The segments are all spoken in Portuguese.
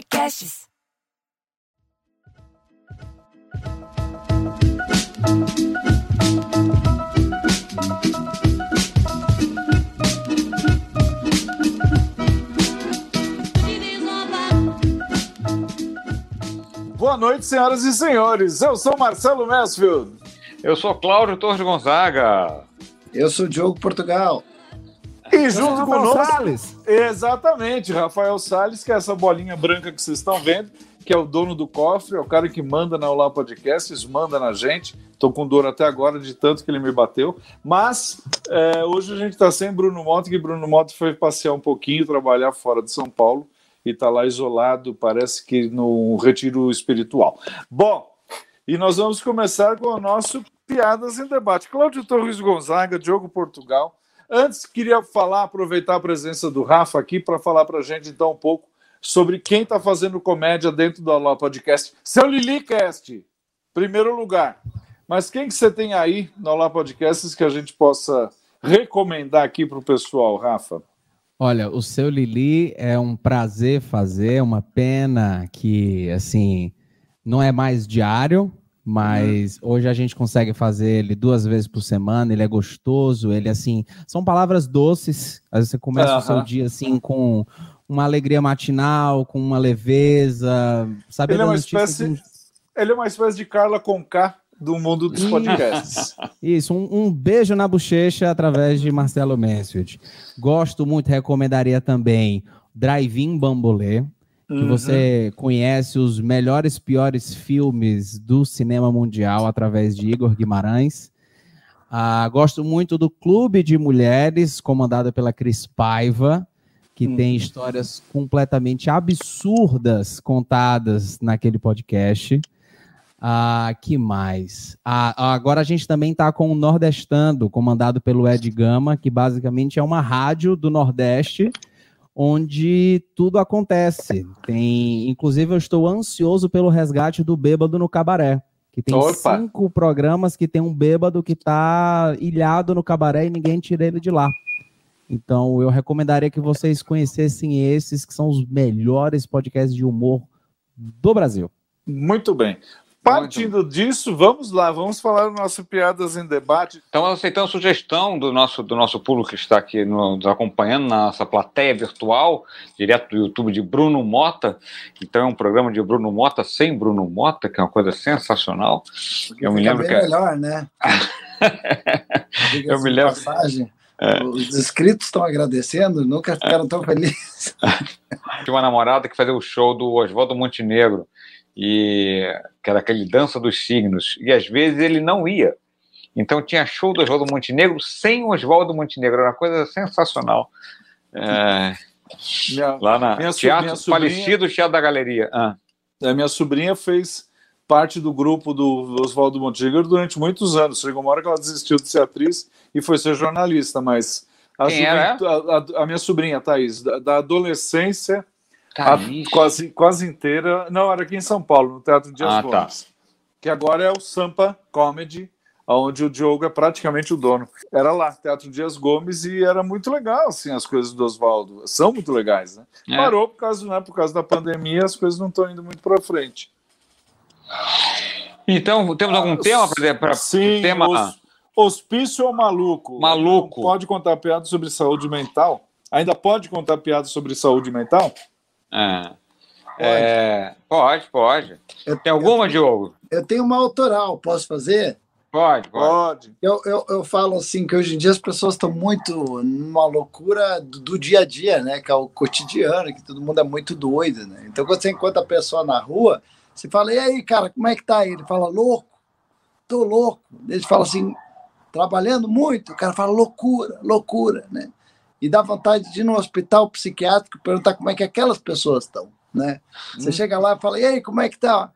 Podcasts. Boa noite, senhoras e senhores. Eu sou Marcelo Mansfield. Eu sou Cláudio Torres Gonzaga. Eu sou Diogo Portugal. E junto conosco. Salles. Exatamente, Rafael Salles, que é essa bolinha branca que vocês estão vendo, que é o dono do cofre, é o cara que manda na Olá Podcasts, manda na gente. Estou com dor até agora de tanto que ele me bateu. Mas é, hoje a gente está sem Bruno Moto, que Bruno Moto foi passear um pouquinho, trabalhar fora de São Paulo e está lá isolado, parece que no retiro espiritual. Bom, e nós vamos começar com o nosso Piadas em Debate. Cláudio Torres Gonzaga, Diogo Portugal. Antes, queria falar, aproveitar a presença do Rafa aqui para falar para a gente então um pouco sobre quem está fazendo comédia dentro do Alô Podcast. Seu Lilicast, primeiro lugar. Mas quem que você tem aí no Alô Podcasts que a gente possa recomendar aqui para o pessoal, Rafa? Olha, o seu Lili é um prazer fazer, uma pena que, assim, não é mais diário, mas uhum. hoje a gente consegue fazer ele duas vezes por semana, ele é gostoso, ele, assim, são palavras doces, às vezes você começa uhum. o seu dia, assim, com uma alegria matinal, com uma leveza, sabe? Ele é uma espécie... Ele é uma espécie de Carla Conká do mundo dos podcasts. Isso, um, um, beijo na bochecha através de Marcelo Mansfield. Gosto muito, recomendaria também Drive-In Bambolê, uhum. você conhece os melhores, piores filmes do cinema mundial através de Igor Guimarães. Ah, gosto muito do Clube de Mulheres, comandado pela Cris Paiva, que uhum. tem histórias completamente absurdas contadas naquele podcast. Ah, que mais? Ah, agora a gente também está com o Nordestando, comandado pelo Ed Gama, que basicamente é uma rádio do Nordeste, onde tudo acontece. Tem, inclusive, eu estou ansioso pelo resgate do bêbado no cabaré. Que tem Opa. cinco programas que tem um bêbado que está ilhado no cabaré e ninguém tira ele de lá. Então, eu recomendaria que vocês conhecessem esses, que são os melhores podcasts de humor do Brasil. Muito bem. Partindo disso, vamos lá, vamos falar do nosso Piadas em Debate. Então, aceitando a sugestão do nosso, do nosso público que está aqui no, nos acompanhando na nossa plateia virtual, direto do YouTube de Bruno Mota. Então, é um programa de Bruno Mota sem Bruno Mota, que é uma coisa sensacional. Eu me lembro que. É melhor, né? Eu me lembro. Passagem. É. Os inscritos estão agradecendo, nunca ficaram tão felizes. Tinha uma namorada que fazia o show do Oswaldo Montenegro e que era aquele dança dos signos, e às vezes ele não ia. Então tinha show do Oswaldo Montenegro sem Oswaldo Montenegro, era uma coisa sensacional. É, minha, lá na minha, teatro minha sobrinha, falecido Teatro da Galeria. Ah. A minha sobrinha fez parte do grupo do Oswaldo Montenegro durante muitos anos. Chegou uma hora que ela desistiu de ser atriz e foi ser jornalista, mas a, Quem era? A, a, a, minha sobrinha, Thaís, da, da adolescência a, quase, quase inteira. Não, era aqui em São Paulo, no Teatro Dias ah, tá. Gomes. Tá. Que agora é o Sampa Comedy, onde o Diogo é praticamente o dono. Era lá, Teatro Dias Gomes, e era muito legal, assim, as coisas do Oswaldo. São muito legais, né? É. Parou por causa, né, por causa da pandemia, as coisas não estão indo muito para frente. Então, temos algum ah, tema para Sim, tema? Os, hospício ou maluco? Maluco. Pode contar piada sobre saúde mental? Ainda pode contar piada sobre saúde mental? É. Pode, é, pode. pode. Eu, Tem alguma, eu, Diogo? Eu tenho uma autoral, posso fazer? Pode, pode. Eu, eu, eu falo assim que hoje em dia as pessoas estão muito numa loucura do, do, dia a dia, né? Que é o cotidiano, que todo mundo é muito doido, né? Então quando você encontra a pessoa na rua, você fala, e aí, cara, como é que tá aí? Ele fala, louco, tô louco. Ele fala assim, trabalhando muito, o cara fala loucura, loucura, né? E dá vontade de ir no hospital psiquiátrico perguntar como é que aquelas pessoas estão, né? Você hum. chega lá e fala, e aí, como é que tá?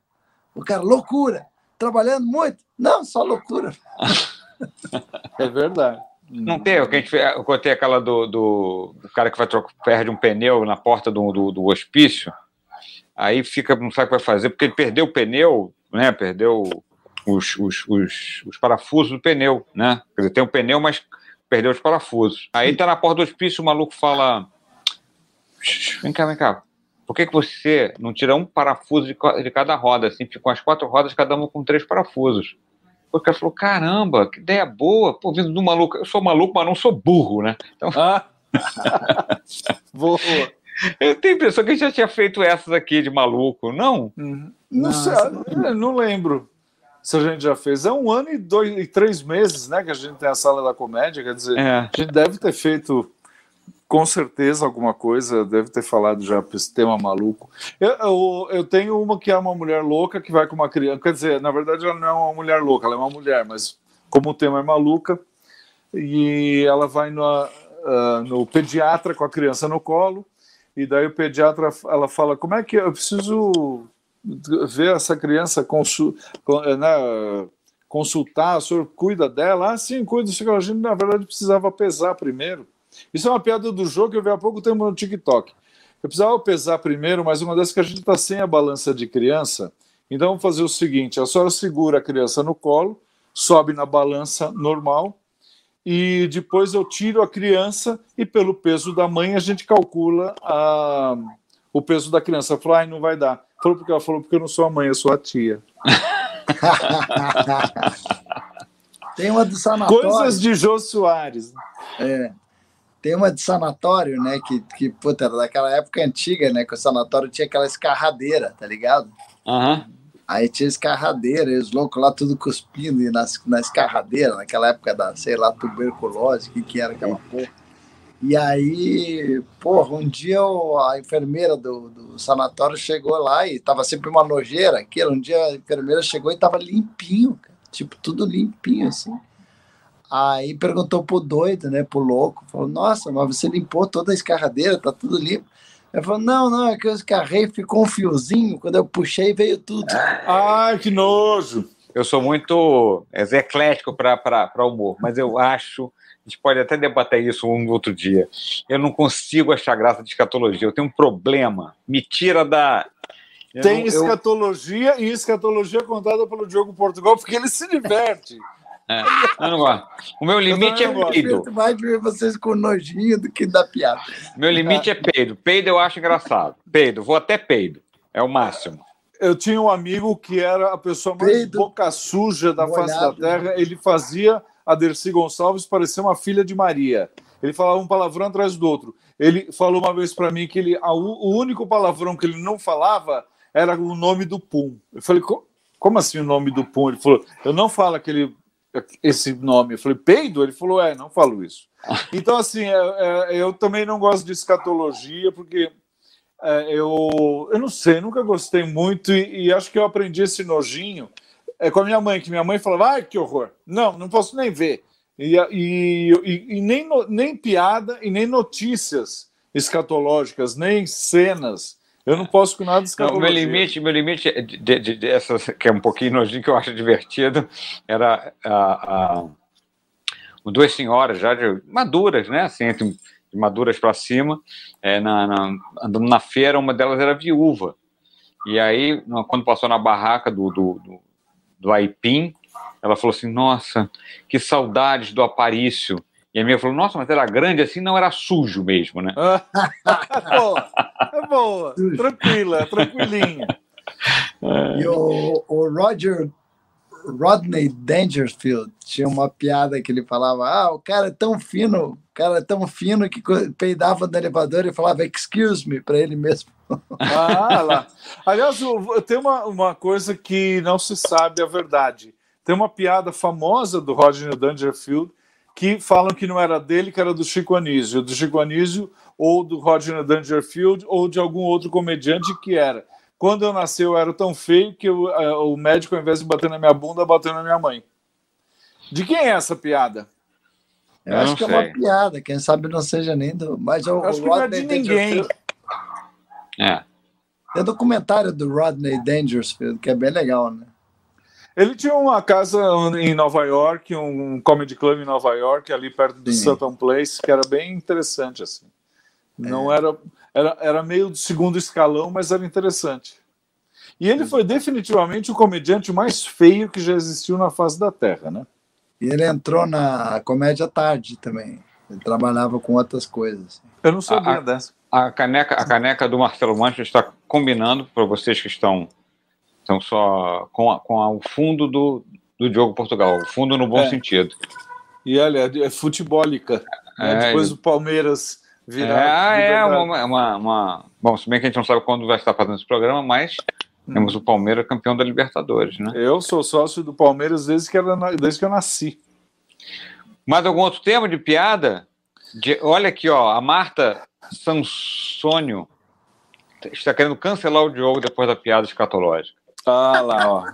O cara, loucura, trabalhando muito? Não, só loucura. é verdade. Não tem, eu, eu contei aquela do, do, do cara que vai trocar, perde um pneu na porta do, do, do, hospício, aí fica, não sabe o que vai fazer, porque ele perdeu o pneu, né? Perdeu os, os, os, os parafusos do pneu, né? Quer dizer, tem um pneu, mas perdeu os parafusos. Aí tá na porta do hospício, o maluco fala: Vem cá, vem cá. por que, que você não tira um parafuso de, de cada roda, assim, ficam as quatro rodas, cada uma com três parafusos? O cara falou, caramba, que ideia boa, pô, vindo do maluco, eu sou maluco, mas não sou burro, né? Então... Ah. boa. Eu tenho a impressão que a gente já tinha feito essas aqui de maluco, não? Uhum. Não, sei, não lembro se a gente já fez. É um ano e dois e três meses, né, que a gente tem a sala da comédia. Quer dizer, é. a gente deve ter feito com certeza alguma coisa, deve ter falado já para esse tema maluco. Eu, eu, eu, tenho uma que é uma mulher louca que vai com uma criança. Quer dizer, na verdade, ela não é uma mulher louca, ela é uma mulher, mas como o tema é maluca, e ela vai no, uh, no pediatra com a criança no colo e daí o pediatra ela fala como é que eu preciso ver essa criança consul, né, consultar, o senhor cuida dela? Ah, sim, cuida. A gente, na verdade, precisava pesar primeiro. Isso é uma piada do jogo que eu vi há pouco tempo no TikTok. Eu precisava pesar primeiro, mas uma das que a gente está sem a balança de criança. Então vamos fazer o seguinte: a senhora segura a criança no colo, sobe na balança normal, e depois eu tiro a criança e pelo peso da mãe a gente calcula a, o peso da criança. Falou, ai, não vai dar. Falou porque ela falou, porque eu não sou a mãe, eu sou a tia. Tem uma do sanatório. Coisas de Jô Soares. É. Tem uma de sanatório, né? Que, que puta, era daquela época antiga, né? Que o sanatório tinha aquela escarradeira, tá ligado? Aham. Uhum. Aí tinha escarradeira, e os loucos lá tudo cuspindo e nas, na escarradeira, naquela época da, sei lá, tuberculose, o que, que era aquela porra. E aí, porra, um dia a enfermeira do, do sanatório chegou lá e tava sempre uma nojeira aquilo. Um dia a enfermeira chegou e tava limpinho, tipo, tudo limpinho assim. Aí perguntou pro doido, né, pro louco, falou: Nossa, mas você limpou toda a escarradeira, tá tudo limpo. Ele falou: não, não, é que eu escarrei, ficou um fiozinho. Quando eu puxei, veio tudo. Ai, que nojo! Eu sou muito é, eclético para humor, mas eu acho. A gente pode até debater isso um outro dia. Eu não consigo achar graça de escatologia. Eu tenho um problema. Me tira da. Eu Tem não, escatologia eu... e escatologia contada pelo Diogo Portugal, porque ele se diverte. É, eu não gosto. O meu limite é peido. Mais ver vocês com nojinho do que da piada. Meu limite é peido. Peido eu acho engraçado. Peido, vou até peido. É o máximo. Eu tinha um amigo que era a pessoa mais peido, boca suja da face da terra. Ele fazia a Dercy Gonçalves parecer uma filha de Maria. Ele falava um palavrão atrás do outro. Ele falou uma vez para mim que ele, a, o único palavrão que ele não falava era o nome do Pum. Eu falei, como assim o nome do Pum? Ele falou, eu não falo aquele esse nome. Eu falei, peido? Ele falou, é, não falo isso. Então, assim, é, é, eu também não gosto de escatologia, porque é, eu, eu não sei, nunca gostei muito e, e, acho que eu aprendi esse nojinho é, com a minha mãe, que minha mãe falava, ai, que horror. Não, não posso nem ver. E, e, e nem, nem piada e nem notícias escatológicas, nem cenas eu não posso com nada descabologia. Meu limite, meu limite de, de, de, essas, que é um pouquinho nojinho, que eu acho divertido, era a, a, duas senhoras já de, maduras, né? Assim, de maduras para cima, é, na, na, andando na feira, uma delas era viúva. E aí, quando passou na barraca do, do, do, do Aipim, ela falou assim: Nossa, que saudades do Aparício. E a minha falou, nossa, mas era grande assim, não era sujo mesmo, né? boa, é boa, tranquila, tranquilinha. E o, o Roger Rodney Dangerfield tinha uma piada que ele falava: Ah, o cara é tão fino, o cara é tão fino que peidava no elevador e falava excuse me para ele mesmo. Ah, lá. Aliás, tem uma, uma coisa que não se sabe a verdade. Tem uma piada famosa do Rodney Dangerfield que falam que não era dele, que era do Chico Anísio, do Chico Anísio ou do Rodney Dangerfield ou de algum outro comediante que era. Quando eu nasci, eu era tão feio que eu, uh, o médico, ao invés de bater na minha bunda, bateu na minha mãe. De quem é essa piada? Eu, eu acho que sei. é uma piada, quem sabe não seja nem do. Mas o, acho o que não é de ninguém. É. Tem documentário do Rodney Dangerfield, que é bem legal, né? Ele tinha uma casa em Nova York, um comedy club em Nova York, ali perto do Sim. Sutton Place, que era bem interessante assim. Não é. era, era era meio do segundo escalão, mas era interessante. E ele foi definitivamente o comediante mais feio que já existiu na face da Terra, né? E ele entrou na comédia tarde também. Ele trabalhava com outras coisas. Eu não sabia a- dessa. A caneca, a caneca do Marcelo Mancha está combinando para vocês que estão, estão só com, a- com a- o fundo do, do Diogo Portugal, o fundo no bom É. sentido. E olha, é futebólica. né? É, Depois ele- o Palmeiras É, virar. é verdade. uma, uma, uma- Bom, se bem que a gente não sabe quando vai estar fazendo esse programa, mas Hum. temos o Palmeiras campeão da Libertadores, né? Eu sou sócio do Palmeiras desde que, era desde que eu nasci. Mais algum outro tema de piada? De- olha aqui, ó, a Marta Sansônio está querendo cancelar o Diogo depois da piada escatológica. Ah lá, ó.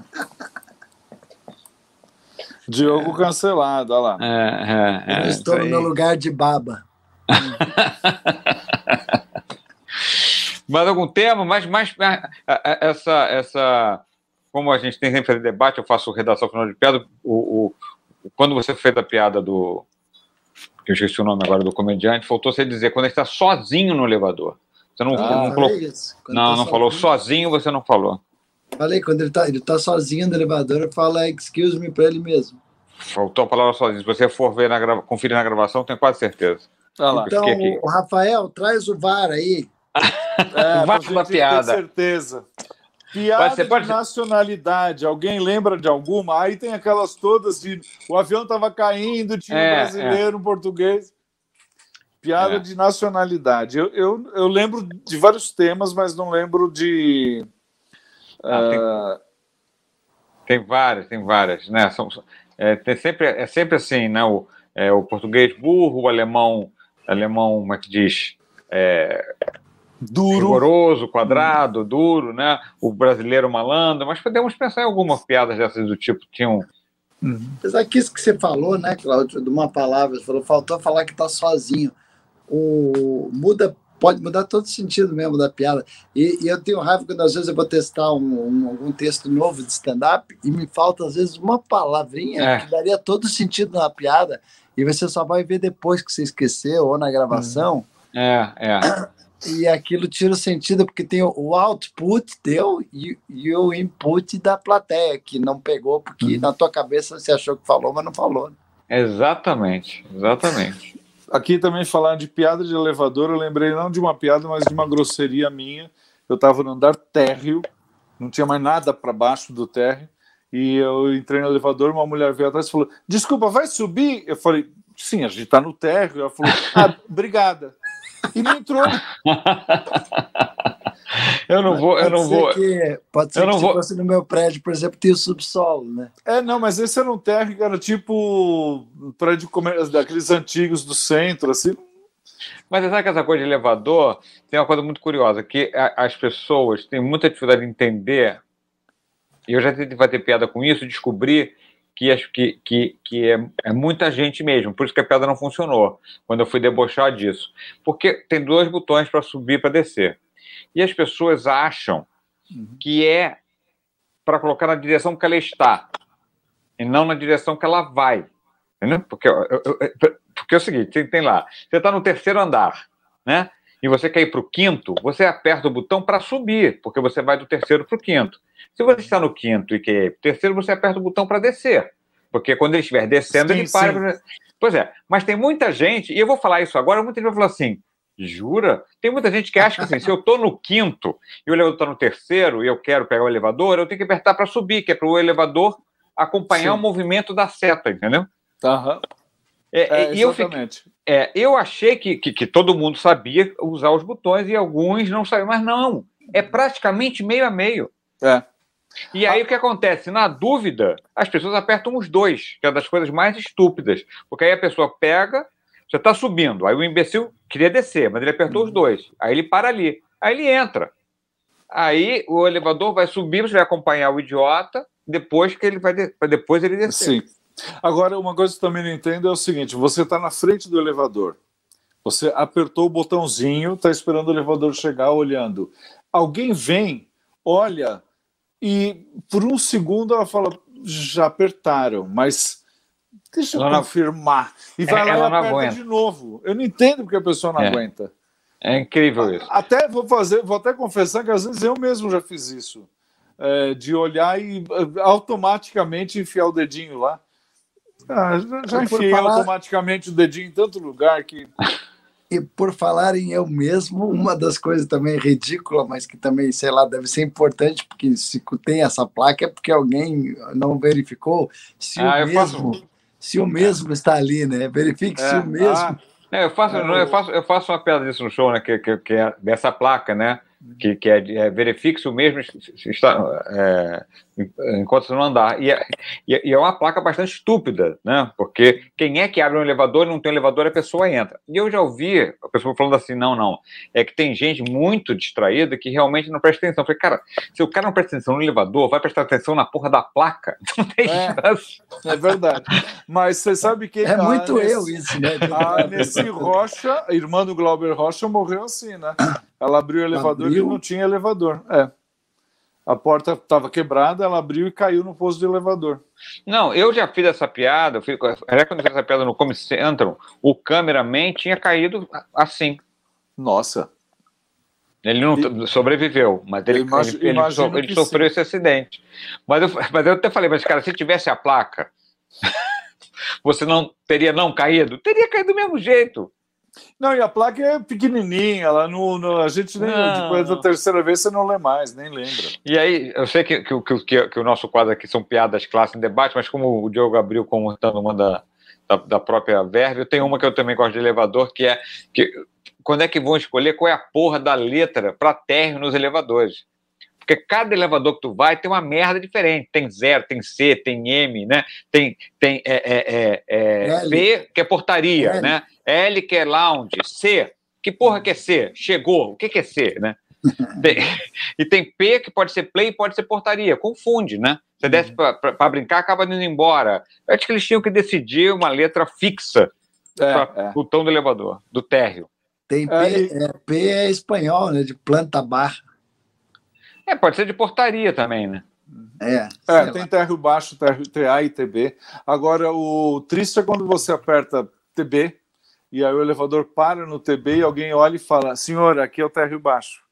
Diogo cancelado, olha lá. É, é, é, eu estou no meu lugar de baba. Mais algum tema? Mais, mais essa, essa, como a gente tem sempre fazer debate, eu faço redação final de piada. O, o- quando você fez a piada do, que eu esqueci o nome agora do comediante, faltou você dizer quando ele está sozinho no elevador. Você não, Ah, não colocou. isso. Quando Não, tá não falou sozinho. sozinho, você não falou. Falei, quando ele tá, ele tá sozinho no elevador, eu falo excuse me pra ele mesmo. Faltou a palavra sozinho. Se você for ver na grava, conferir na gravação, tenho quase certeza. Olha lá. Então, o Rafael, traz o VAR aí. É, Vai pra da gente piada. ter certeza. Piada ser, pode de nacionalidade. Alguém lembra de alguma? Aí tem aquelas todas de o avião estava caindo, tinha É, um brasileiro, um português. Piada É. de nacionalidade. Eu, eu, eu lembro de vários temas, mas não lembro de. Ah, tem- ah, Tem várias, tem várias, né? São, é, tem sempre, é sempre assim, né? O, é, o português burro, o alemão, alemão, como é que diz? É, duro. rigoroso, quadrado, duro, né? O brasileiro malandro, mas podemos pensar em algumas piadas dessas do tipo, tinham. Apesar que isso que você falou, né, Cláudio, de uma palavra, você falou, faltou falar que tá sozinho. O, muda, pode mudar todo o sentido mesmo da piada. E, e eu tenho raiva quando às vezes eu vou testar um, um- algum texto novo de stand-up e me falta às vezes uma palavrinha É. que daria todo sentido na piada e você só vai ver depois que você esqueceu ou na gravação. É, é. E aquilo tira o sentido, porque tem o- output teu e, e o input da plateia, que não pegou, porque na tua cabeça você achou que falou, mas não falou. Exatamente, exatamente. Aqui também falar de piada de elevador, eu lembrei não de uma piada, mas de uma grosseria minha. Eu estava no andar térreo, não tinha mais nada para baixo do térreo, e eu entrei no elevador, uma mulher veio atrás e falou: Desculpa, vai subir? Eu falei: Sim, a gente está no térreo. Ela falou: Ah, obrigada. E não entrou. Eu não vou, eu Pode não ser vou. Que, pode ser eu que não se vou- fosse no meu prédio, por exemplo, tem o subsolo, né? É, não, mas esse era um térreo que era tipo prédio comer- daqueles antigos do centro, assim. Mas sabe que essa coisa de elevador tem uma coisa muito curiosa, que as pessoas têm muita dificuldade de entender, e eu já tentei fazer piada com isso, descobri que, acho que, que, que é, é muita gente mesmo, por isso que a piada não funcionou, quando eu fui debochar disso. Porque tem dois botões para subir e para descer. E as pessoas acham que é para colocar na direção que ela está, e não na direção que ela vai. Entendeu? Porque, eu- eu- porque é o seguinte, tem, tem lá, você está no terceiro andar, né? E você quer ir para o quinto, você aperta o botão para subir, porque você vai do terceiro para o quinto. Se você está no quinto e quer ir para o terceiro, você aperta o botão para descer. Porque quando ele estiver descendo, Sim, ele para. Pois é, mas tem muita gente, e eu vou falar isso agora, muita gente vai falar assim: jura? Tem muita gente que acha que assim, se eu estou no quinto e o elevador está no terceiro e eu quero pegar o elevador, eu tenho que apertar para subir, que é para o elevador acompanhar Sim. o movimento da seta, entendeu? Aham. É, É, e eu fiquei, exatamente. é, eu achei que, que, que todo mundo sabia usar os botões e alguns não sabiam, mas não. É praticamente meio a meio. É. E aí o que acontece? Na dúvida, as pessoas apertam os dois, que é das coisas mais estúpidas. Porque aí a pessoa pega, você está subindo, aí o imbecil queria descer, mas ele apertou os dois. Aí ele para ali. Aí ele entra. Aí o elevador vai subir, você vai acompanhar o idiota, depois que ele vai de... depois ele descer. Sim. Agora, uma coisa que eu também não entendo é o seguinte: você está na frente do elevador, você apertou o botãozinho, está esperando o elevador chegar, olhando. Alguém vem, olha, e por um segundo ela fala: já apertaram, mas deixa eu Ela não- confirmar. E vai lá Ela e não aperta aguenta. de novo. Eu não entendo porque a pessoa não É. aguenta. É incrível isso. Até vou fazer, vou até confessar que às vezes eu mesmo já fiz isso. é, de olhar e eh, automaticamente enfiar o dedinho lá. Ah, já já enfiei falar... automaticamente o dedinho em tanto lugar que. E por falar em eu mesmo, uma das coisas também ridícula, mas que também, sei lá, deve ser importante, porque se tem essa placa é porque alguém não verificou se ah, o mesmo, faço... se o mesmo está ali, né? Verifique é, se o mesmo. Ah, é, eu, faço, eu, faço, eu faço uma piada disso no show, né? Que, que, que é dessa placa, né? Que, que é, é verifique se o mesmo está é, enquanto você não andar. E é, e é uma placa bastante estúpida, né? Porque quem é que abre um elevador e não tem um elevador, a pessoa entra. E eu já ouvi a pessoa falando assim: não, não. É que tem gente muito distraída que realmente não presta atenção. Eu falei, cara, se o cara não presta atenção no elevador, vai prestar atenção na porra da placa. Não tem é, chance. É verdade. Mas você sabe que. É muito nesse, eu isso, né? A Nessi Rocha, irmã do Glauber Rocha, morreu assim, né? Ela abriu o elevador abriu? e não tinha elevador. É. A porta estava quebrada, ela abriu e caiu no posto de elevador. Não, eu já fiz essa piada. Eu fiz, era quando eu fiz essa piada no Comedy Central, o cameraman tinha caído assim. Nossa. Ele não e, sobreviveu, mas ele, ele, ele, so, ele sofreu sim. esse acidente. Mas eu, mas eu até falei, mas cara, se tivesse a placa, você não teria não caído? Teria caído do mesmo jeito. Não, e a placa é pequenininha, ela não, não a gente nem, não, depois da terceira vez você não lê mais, nem lembra. E aí, eu sei que, que, que, que o nosso quadro aqui são piadas clássicas em debate, mas como o Diogo abriu contando uma da, da, da própria Verve, eu tenho uma que eu também gosto de elevador, que é que quando é que vão escolher qual é a porra da letra para térreo nos elevadores? Porque cada elevador que tu vai tem uma merda diferente. Tem zero, tem C, tem M, né? Tem, tem é, é, é, é P, que é portaria, L. né? L, que é lounge. C, que porra que é C? Chegou. O que, que é C, né? tem, e tem P, que pode ser play, pode ser portaria. Confunde, né? Você uhum. desce para brincar, acaba indo embora. Eu acho que eles tinham que decidir uma letra fixa é, para é. o botão do elevador, do térreo. Tem P, é, P é espanhol, né? De planta bar. É, pode ser de portaria também, né? É, é tem térreo baixo, térreo TA e TB. Agora, o triste é quando você aperta TB e aí o elevador para no TB e alguém olha e fala: Senhor, aqui é o térreo baixo.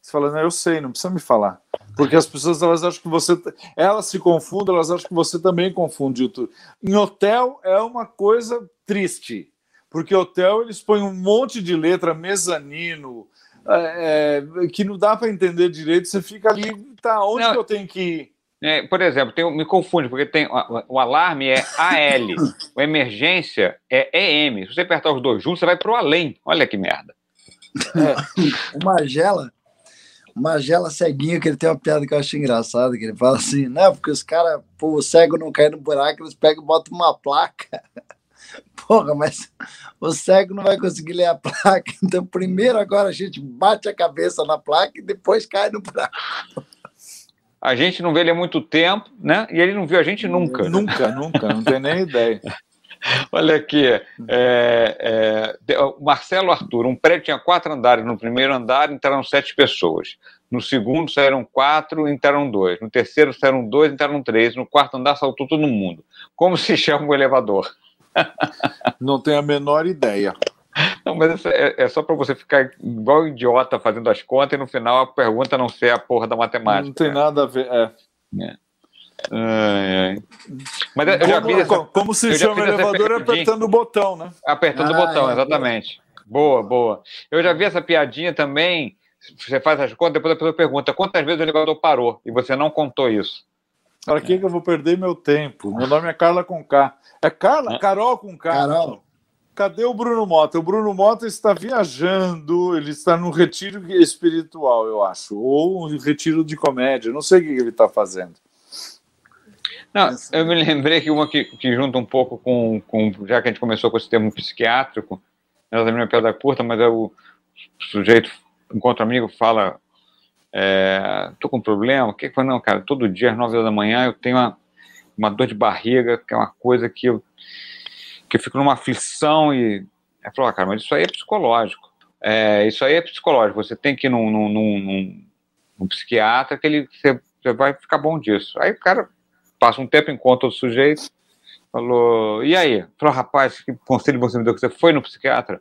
Você fala: Não, eu sei, não precisa me falar. Porque as pessoas elas acham que você. Elas se confundem, elas acham que você também confunde o tudo. Em hotel é uma coisa triste. Porque hotel eles põem um monte de letra, mezanino, é, é, que não dá para entender direito, você fica ali, tá, onde não, que eu tenho que ir? É, por exemplo, tem, me confunde, porque tem o alarme é AL, a emergência é EM. Se você apertar os dois juntos, você vai para o além. Olha que merda. É, o Magela, o Magela ceguinho, que ele tem uma piada que eu acho engraçada, que ele fala assim, não, porque os caras, o cego não cai no buraco, eles pegam e botam uma placa porra, mas o cego não vai conseguir ler a placa. Então, primeiro agora a gente bate a cabeça na placa e depois cai no buraco. A gente não vê ele há muito tempo, né? E ele não viu a gente nunca. Nunca, nunca, não tem nem ideia. Olha aqui, é, é, Marcelo Arthur, um prédio tinha quatro andares. No primeiro andar entraram sete pessoas. No segundo saíram quatro, entraram dois. No terceiro saíram dois, entraram três. No quarto andar saltou todo mundo. Como se chama o elevador? Não tenho a menor ideia. Não, mas é, é só para você ficar igual idiota fazendo as contas e no final a pergunta não ser a porra da matemática. Não tem né? nada a ver. É. é. Ai, ai. Mas eu como, já vi essa, como se chama o elevador apertando o botão, né? Apertando ah, o botão, é, exatamente. Boa, boa. Eu já vi essa piadinha também. Você faz as contas, depois a pessoa pergunta quantas vezes o elevador parou e você não contou isso. Para que, que eu vou perder meu tempo? Meu nome é Carla com K. É Carla? Carol com K. Carol. Cadê o Bruno Mota? O Bruno Mota está viajando, ele está num retiro espiritual, eu acho, ou um retiro de comédia, não sei o que ele está fazendo. Não, eu me lembrei que uma que, que junta um pouco com, com, já que a gente começou com esse termo psiquiátrico, ela também é piada curta, mas é o sujeito encontra um amigo, fala é, tô com um problema, o que foi? Não, cara, todo dia às 9 horas da manhã eu tenho uma, uma dor de barriga, que é uma coisa que eu, que eu fico numa aflição e... Ela falou, ah, cara, mas isso aí é psicológico. É, isso aí é psicológico, você tem que ir num, num, num, num psiquiatra que ele, você, você, vai ficar bom disso. Aí o cara passa um tempo, encontra o sujeito, falou, e aí? Falou, rapaz, que conselho você me deu que você foi no psiquiatra?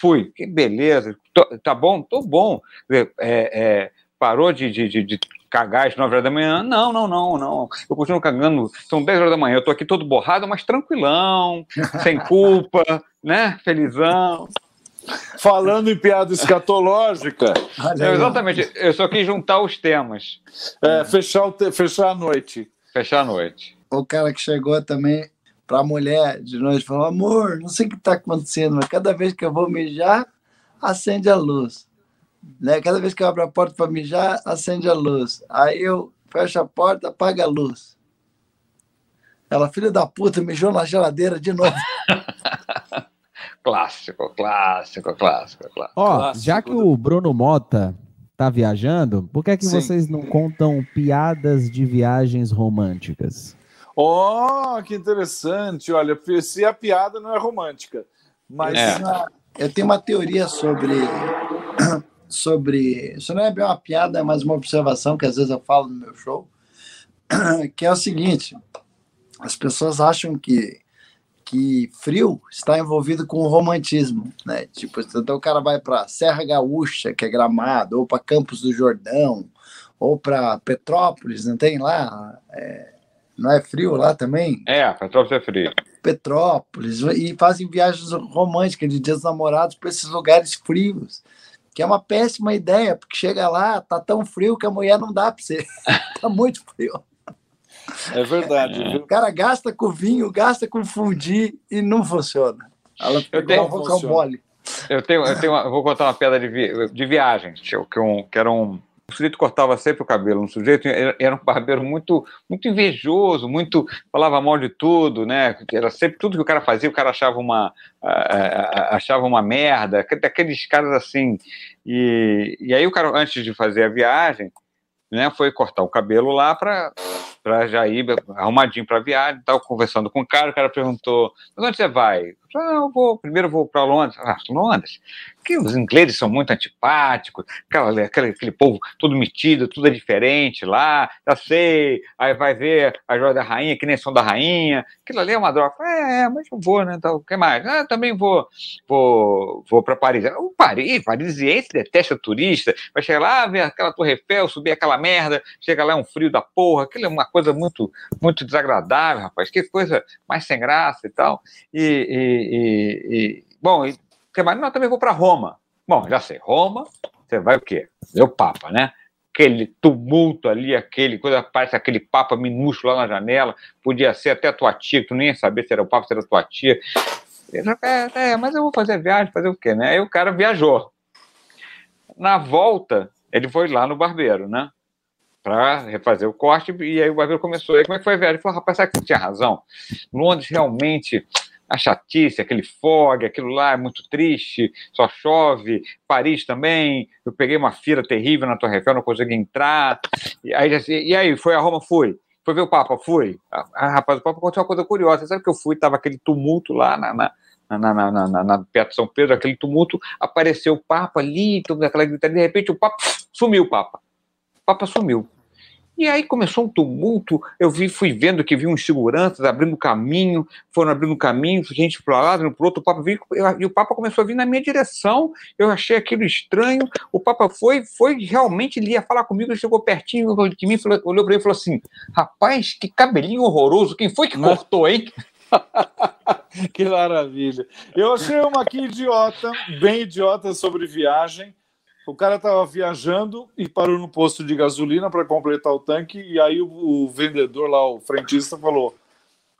Fui, que beleza, tô, tá bom? Tô bom. É, é, parou de, de, de, de cagar às 9 horas da manhã. Não, não, não, não. Eu continuo cagando. São 10 horas da manhã. Eu tô aqui todo borrado, mas tranquilão, sem culpa, né? Felizão. Falando em piada escatológica. É, exatamente. Eu só quis juntar os temas. É, fechar, o te... fechar a noite. Fechar a noite. O cara que chegou também para a mulher de noite falou: Amor, não sei o que está acontecendo, mas cada vez que eu vou mijar, acende a luz. Né? Cada vez que eu abro a porta para mijar, acende a luz. Aí eu fecho a porta, apaga a luz. Ela, filha da puta, mijou na geladeira de novo. clássico, clássico, clássico, clássico. Ó, já que o Bruno Mota tá viajando, por que é que Sim. vocês não contam piadas de viagens românticas? Oh, que interessante. Olha, se a piada não é romântica, mas é. eu tenho uma teoria sobre sobre isso não é bem uma piada, é mais uma observação que às vezes eu falo no meu show, que é o seguinte: as pessoas acham que que frio está envolvido com o romantismo, né? Tipo, então o cara vai para Serra Gaúcha, que é Gramado, ou para Campos do Jordão, ou para Petrópolis, não tem lá? É, não é frio lá também? É, Petrópolis é frio. Petrópolis, e fazem viagens românticas de dias namorados para esses lugares frios, que é uma péssima ideia, porque chega lá, tá tão frio que a mulher não dá para você, tá muito frio. É verdade. É. O cara gasta com vinho, gasta com fundir e não funciona. Ela eu tenho, um rocambole. Eu tenho, eu tenho uma, eu vou contar uma pedra de, vi, de viagem, que, um, que era um. O sujeito cortava sempre o cabelo no sujeito, era um barbeiro muito, muito invejoso, muito falava mal de tudo, né? Era sempre tudo que o cara fazia, o cara achava uma, achava uma merda, daqueles caras assim. E, e aí o cara, antes de fazer a viagem, né, foi cortar o cabelo lá para para já ir arrumadinho para viagem, estava conversando com o cara, o cara perguntou, mas onde você vai? Ah, eu vou, primeiro eu vou para Londres. Ah, Londres? Que os ingleses são muito antipáticos, aquela, aquele, aquele povo todo metido, tudo é diferente lá, já sei, aí vai ver a joia da rainha, que nem são da rainha, aquilo ali é uma droga. É, mas eu vou, né, então, o que mais? Ah, também vou, vou, vou para Paris. O Paris, parisiense detesta turista, vai chegar lá, ver aquela Torre Eiffel, subir aquela merda, chega lá é um frio da porra, aquilo é uma coisa muito, muito desagradável, rapaz, que coisa mais sem graça e tal, e, e e, e bom, que mais? Não, também vou para Roma. Bom, já sei, Roma, você vai o quê? Ver o Papa, né? Aquele tumulto ali, aquele coisa, parece aquele Papa minúsculo lá na janela, podia ser até tua tia, que tu nem ia saber se era o Papa, se era tua tia. É, é, mas eu vou fazer viagem, fazer o quê, né? Aí o cara viajou. Na volta, ele foi lá no barbeiro, né? Para refazer o corte, e aí o barbeiro começou. E aí, como é que foi viagem? Ele falou, rapaz, sabe que você tinha razão? Londres realmente a chatice, aquele fog, aquilo lá é muito triste, só chove. Paris também, eu peguei uma fila terrível na Torre Eiffel, não consegui entrar. E aí, e aí foi a Roma? Fui. Foi ver o Papa? Fui. Ah, rapaz, o Papa aconteceu uma coisa curiosa. Sabe que eu fui, tava aquele tumulto lá na, na na, na, na, na, perto de São Pedro, aquele tumulto, apareceu o Papa ali, aquela gritaria, de repente o Papa sumiu, o Papa. O Papa sumiu. E aí começou um tumulto, eu vi, fui vendo que vi uns seguranças abrindo caminho, foram abrindo caminho, gente para lá, para o outro, o Papa veio, e o Papa começou a vir na minha direção, eu achei aquilo estranho, o Papa foi, foi realmente, ele ia falar comigo, ele chegou pertinho de mim, falou, olhou para ele e falou assim, rapaz, que cabelinho horroroso, quem foi que cortou, hein? que maravilha. Eu achei uma aqui idiota, bem idiota sobre viagem, o cara estava viajando e parou no posto de gasolina para completar o tanque. E aí o, o, vendedor lá, o frentista, falou: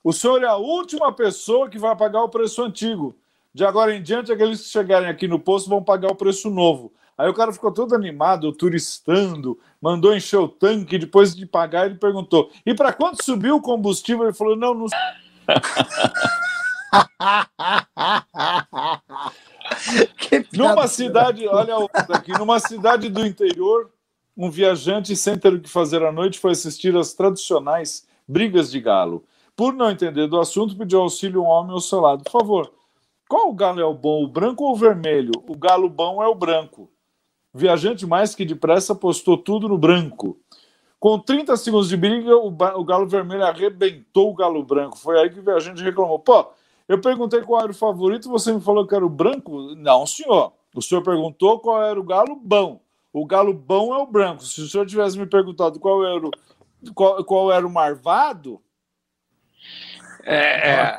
O senhor é a última pessoa que vai pagar o preço antigo. De agora em diante, aqueles que chegarem aqui no posto vão pagar o preço novo. Aí o cara ficou todo animado, turistando, mandou encher o tanque. Depois de pagar, ele perguntou: E para quanto subiu o combustível? Ele falou: Não, não. numa cidade, olha aqui, numa cidade do interior, um viajante sem ter o que fazer à noite foi assistir às tradicionais brigas de galo. Por não entender do assunto, pediu auxílio a um homem ao seu lado. Por favor, qual o galo é o bom, o branco ou o vermelho? O galo bom é o branco. O viajante, mais que depressa, postou tudo no branco. Com 30 segundos de briga, o, o galo vermelho arrebentou o galo branco. Foi aí que o viajante reclamou. Pô, eu perguntei qual era o favorito, você me falou que era o branco? Não, senhor. O senhor perguntou qual era o galo bom. O galo bom é o branco. Se o senhor tivesse me perguntado qual era o, qual, qual era o marvado. É, é,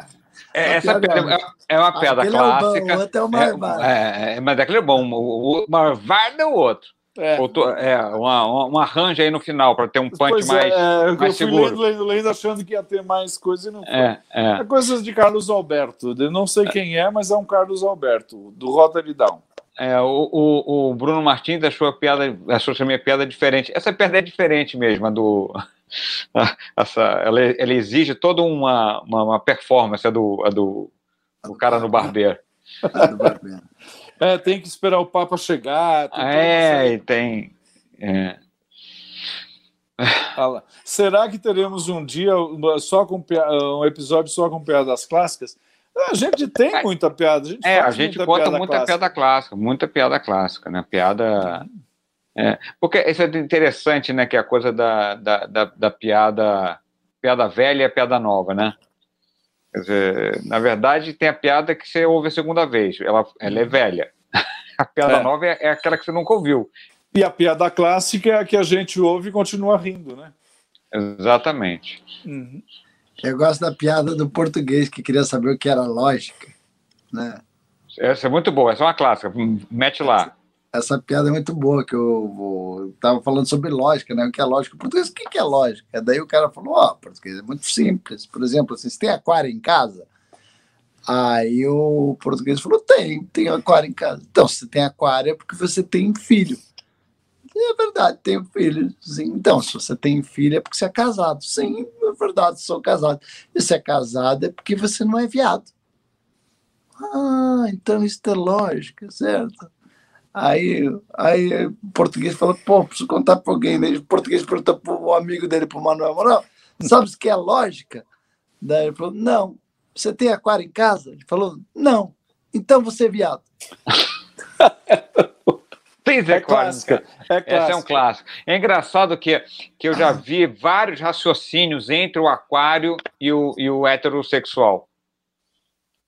é essa é, é uma pedra clássica. É o, bom, o, marvado. É, é, mas aquele é bom. O, o marvado é o outro. É, é uma, uma arranja aí no final para ter um punch pois mais, é, mais eu seguro. Fui lendo, lendo, achando que ia ter mais coisa e não foi. É, é. é coisas de Carlos Alberto. Eu não sei quem é, mas é um Carlos Alberto, do Rotary Down. É, o, o, o, Bruno Martins achou a piada, achou a minha piada diferente. Essa piada é diferente mesmo, a do. Essa, ela, ela exige toda uma, uma, uma performance, a do, a do, do cara no barbeiro. É, tem que esperar o Papa chegar. É, e tem. É. Será que teremos um dia só com um episódio só com piadas clássicas? A gente tem muita piada. A gente é, a gente muita conta piada muita clássica. piada clássica, muita piada clássica, né? Piada. É, porque isso é interessante, né? Que é a coisa da, da, da, da piada, piada velha e a piada nova, né? Quer dizer, na verdade, tem a piada que você ouve a segunda vez, ela, ela é velha. A piada é. nova é, é, aquela que você nunca ouviu. E a piada clássica é a que a gente ouve e continua rindo, né? Exatamente. Uhum. Eu gosto da piada do português que queria saber o que era lógica, né? Essa é muito boa, essa é uma clássica. Mete lá. Essa, piada é muito boa, que eu, estava falando sobre lógica, né? O que é lógica? Português, o que é lógica? Daí o cara falou, ó, oh, português é muito simples. Por exemplo, assim, você tem aquário em casa? Aí o português falou, tem, tem aquário em casa. Então, se tem aquário é porque você tem filho. É verdade, tenho filho. Sim. Então, se você tem filho é porque você é casado. Sim, é verdade, sou casado. E se é casado é porque você não é viado. Ah, então isso é lógica, certo? Aí, aí o português falou, pô, preciso contar para alguém. Né? O português perguntou para o amigo dele, para o Manuel, Manuel, sabe o que é lógica? Daí ele falou, não. Você tem aquário em casa? Ele falou, não. Então você é viado. Tem é clássica. É Esse é um clássico. É engraçado que, que eu já vi vários raciocínios entre o aquário e o, e o heterossexual.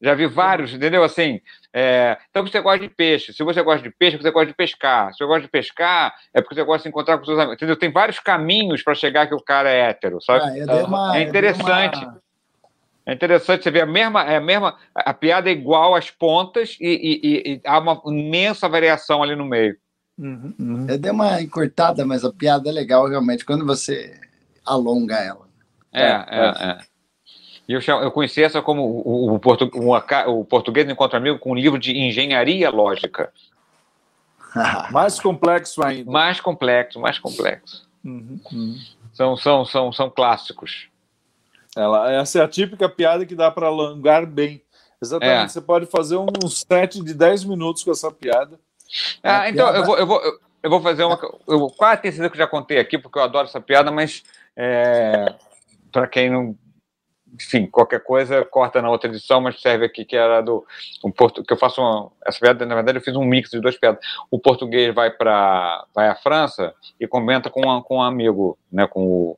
Já vi vários, entendeu? Assim, é, então você gosta de peixe. Se você gosta de peixe, você gosta de pescar. Se você gosta de pescar, é porque você gosta de encontrar com seus amigos. Entendeu? Tem vários caminhos para chegar que o cara é hétero, sabe? Ah, uma, é interessante. É interessante você ver a mesma, é a mesma, a piada é igual às pontas e, e, e há uma imensa variação ali no meio. Uhum, uhum. Eu dei uma encurtada, mas a piada é legal realmente quando você alonga ela. É, é, é. é. E eu, eu conheci essa como o, o, portu, o, o português encontra amigo com um livro de engenharia lógica. mais complexo ainda. Mais complexo, mais complexo. Uhum, uhum. São, são, são, são clássicos. Ela, essa é a típica piada que dá para alongar bem. Exatamente. É. Você pode fazer um set de 10 minutos com essa piada. Ah, então piada... eu, vou, eu, vou, eu vou fazer uma. Eu quase tenho certeza que eu já contei aqui, porque eu adoro essa piada, mas é, para quem não. Enfim, qualquer coisa corta na outra edição, mas serve aqui que era do. Um porto, que eu faço uma, essa piada, na verdade, eu fiz um mix de duas piadas. O português vai para vai à França e comenta com, com um amigo, né, com o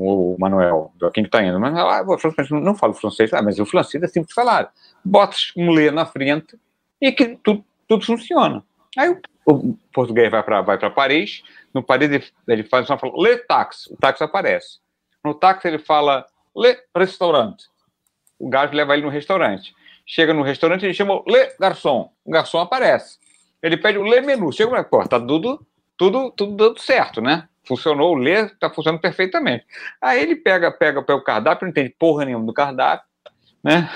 o Manuel, quem que está indo. Mas ah, não, não falo francês, ah, mas o francês é simples de falar. Botas um lê na frente e que tudo, tudo funciona. Aí o, o português vai para vai Paris, no Paris ele, ele faz só fala, lê táxi, o táxi aparece. No táxi ele fala, lê restaurante. O gajo leva ele no restaurante. Chega no restaurante, ele chama lê garçom. O garçom aparece. Ele pede o lê menu. Chega, pô, tá tudo, tudo, tudo dando certo, né? funcionou, o ler está funcionando perfeitamente. Aí ele pega, pega, pega o cardápio, não entende porra nenhuma do cardápio, né?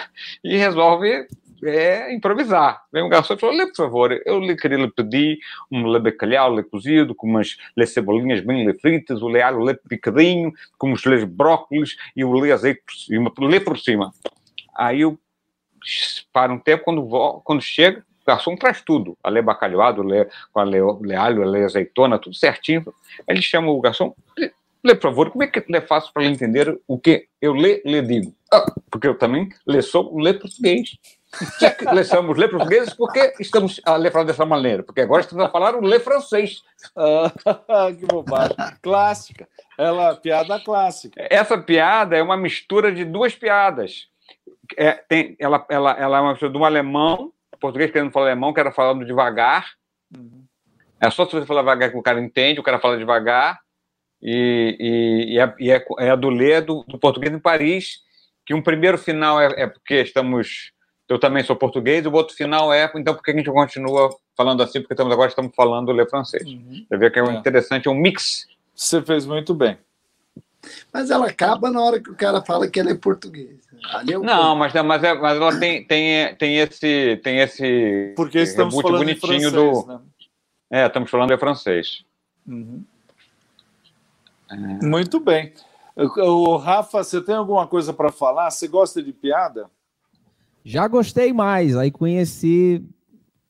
E resolve é, improvisar. Vem um garçom e Lê, por favor, eu lhe queria lhe pedir um lê bacalhau, lê cozido, com umas lê cebolinhas bem lê fritas, o lê alho, lê picadinho, com uns lê brócolis e o lê azeite por cima, lê por cima. Aí eu para um tempo, quando, quando chega, o garçom traz tudo, a lê bacalhoado, lê, a lê, lê alho, a lê azeitona, tudo certinho. Ele chama o garçom, lê, por favor, como é que lê fácil para entender o que eu lê, lê digo? Ah, porque eu também lê sou lê português. Já que lê somos lê português, porque estamos a ler falar dessa maneira? Porque agora estamos a falar o lê francês. Ah, que bobagem. Clássica. Ela, piada clássica. Essa piada é uma mistura de duas piadas. É, tem, ela, ela, ela é uma mistura de um alemão português querendo falar alemão, que era falando devagar. Uhum. É só se você falar devagar que o cara entende, o cara fala devagar. E, e, e, é, e é, é, a do Lê do, do, Português em Paris, que um primeiro final é, é, porque estamos. Eu também sou português, o outro final é. Então, por que a gente continua falando assim? Porque estamos, agora estamos falando Lê francês. Uhum. Você vê que é, é interessante, é um mix. Você fez muito bem. Mas ela acaba na hora que o cara fala que ele é português. É não, mas, mas, é, mas ela tem, tem, tem esse. Tem esse Porque estamos falando bonitinho francês, do. Né? É, estamos falando em francês. Uhum. É. Muito bem. O Rafa, você tem alguma coisa para falar? Você gosta de piada? Já gostei mais. Aí conheci.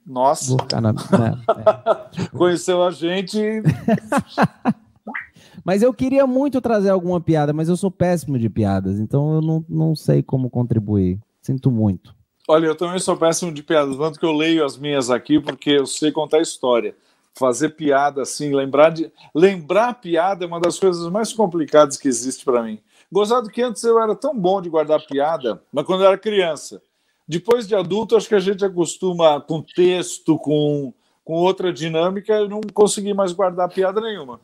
Nossa. é, é. Conheceu a gente. Mas eu queria muito trazer alguma piada, mas eu sou péssimo de piadas, então eu não, não sei como contribuir. Sinto muito. Olha, eu também sou péssimo de piadas, tanto que eu leio as minhas aqui porque eu sei contar história. Fazer piada assim, lembrar de lembrar piada é uma das coisas mais complicadas que existe para mim. Gozado que antes eu era tão bom de guardar piada, mas quando eu era criança. Depois de adulto, acho que a gente acostuma com texto, com, com outra dinâmica, eu não consegui mais guardar piada nenhuma.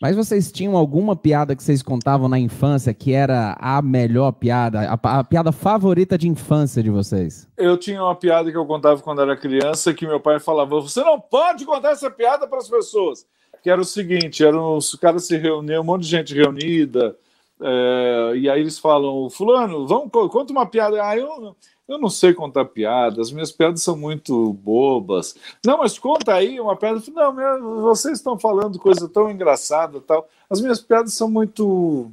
Mas vocês tinham alguma piada que vocês contavam na infância que era a melhor piada, a, a, piada favorita de infância de vocês? Eu tinha uma piada que eu contava quando era criança que meu pai falava: você não pode contar essa piada para as pessoas. Que era o seguinte: eram os caras se reuniam, um monte de gente reunida, é, e aí eles falam: Fulano, vamos, conta uma piada. Ah, eu, eu não sei contar piadas, minhas piadas são muito bobas. Não, mas conta aí uma piada. Não, meu, vocês estão falando coisa tão engraçada tal. As minhas piadas são muito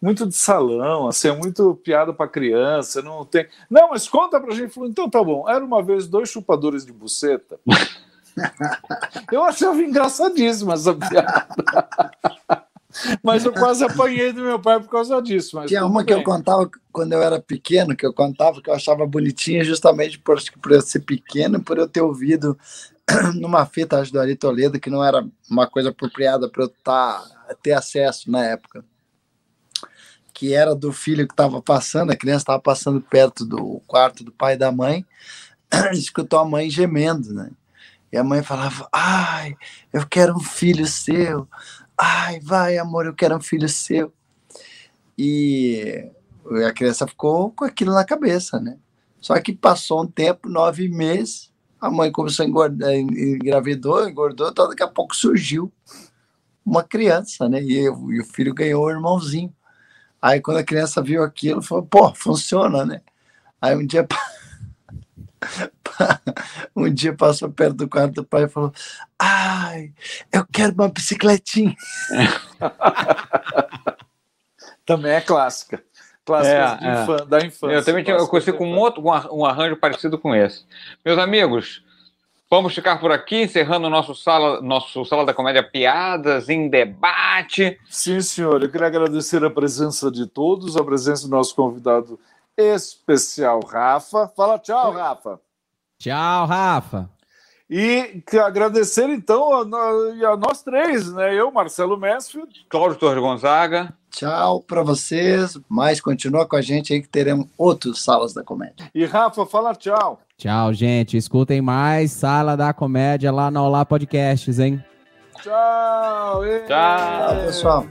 muito de salão, assim, é muito piada para criança, não tem. Não, mas conta pra gente. Falou, então tá bom. Era uma vez dois chupadores de buceta. Eu achava engraçadíssima essa piada. Mas eu quase apanhei do meu pai por causa disso. Mas Tinha uma bem. que eu contava quando eu era pequeno, que eu contava que eu achava bonitinha, justamente por, por eu ser pequeno, por eu ter ouvido numa fita do Ari Toledo, que não era uma coisa apropriada para eu tá, ter acesso na época. Que era do filho que estava passando, a criança estava passando perto do quarto do pai e da mãe, escutou a mãe gemendo, né? E a mãe falava: Ai, eu quero um filho seu. Ai, vai, amor, eu quero um filho seu. E a criança ficou com aquilo na cabeça, né? Só que passou um tempo, nove meses, a mãe começou a engordar, engravidou, engordou, então daqui a pouco surgiu uma criança, né? E, eu, e o filho ganhou o irmãozinho. Aí quando a criança viu aquilo, falou, pô, funciona, né? Aí um dia um dia passou perto do quarto do pai e falou: Ai, eu quero uma bicicletinha. também é clássica. Clássica é, é. da infância. Eu também tinha, eu conheci com um outro um arranjo parecido com esse. Meus amigos, vamos ficar por aqui, encerrando nosso sala, nosso sala da comédia Piadas em Debate. Sim, senhor. Eu queria agradecer a presença de todos, a presença do nosso convidado especial, Rafa. Fala tchau, Rafa. Tchau, Rafa. E agradecer então a, a, a, nós três, né? Eu, Marcelo Mansfield, Cláudio Torres Gonzaga. Tchau para vocês, mas continua com a gente aí que teremos outros Salas da Comédia. E Rafa, fala tchau. Tchau, gente. Escutem mais Sala da Comédia lá no Olá Podcasts, hein? Tchau. Tchau, pessoal.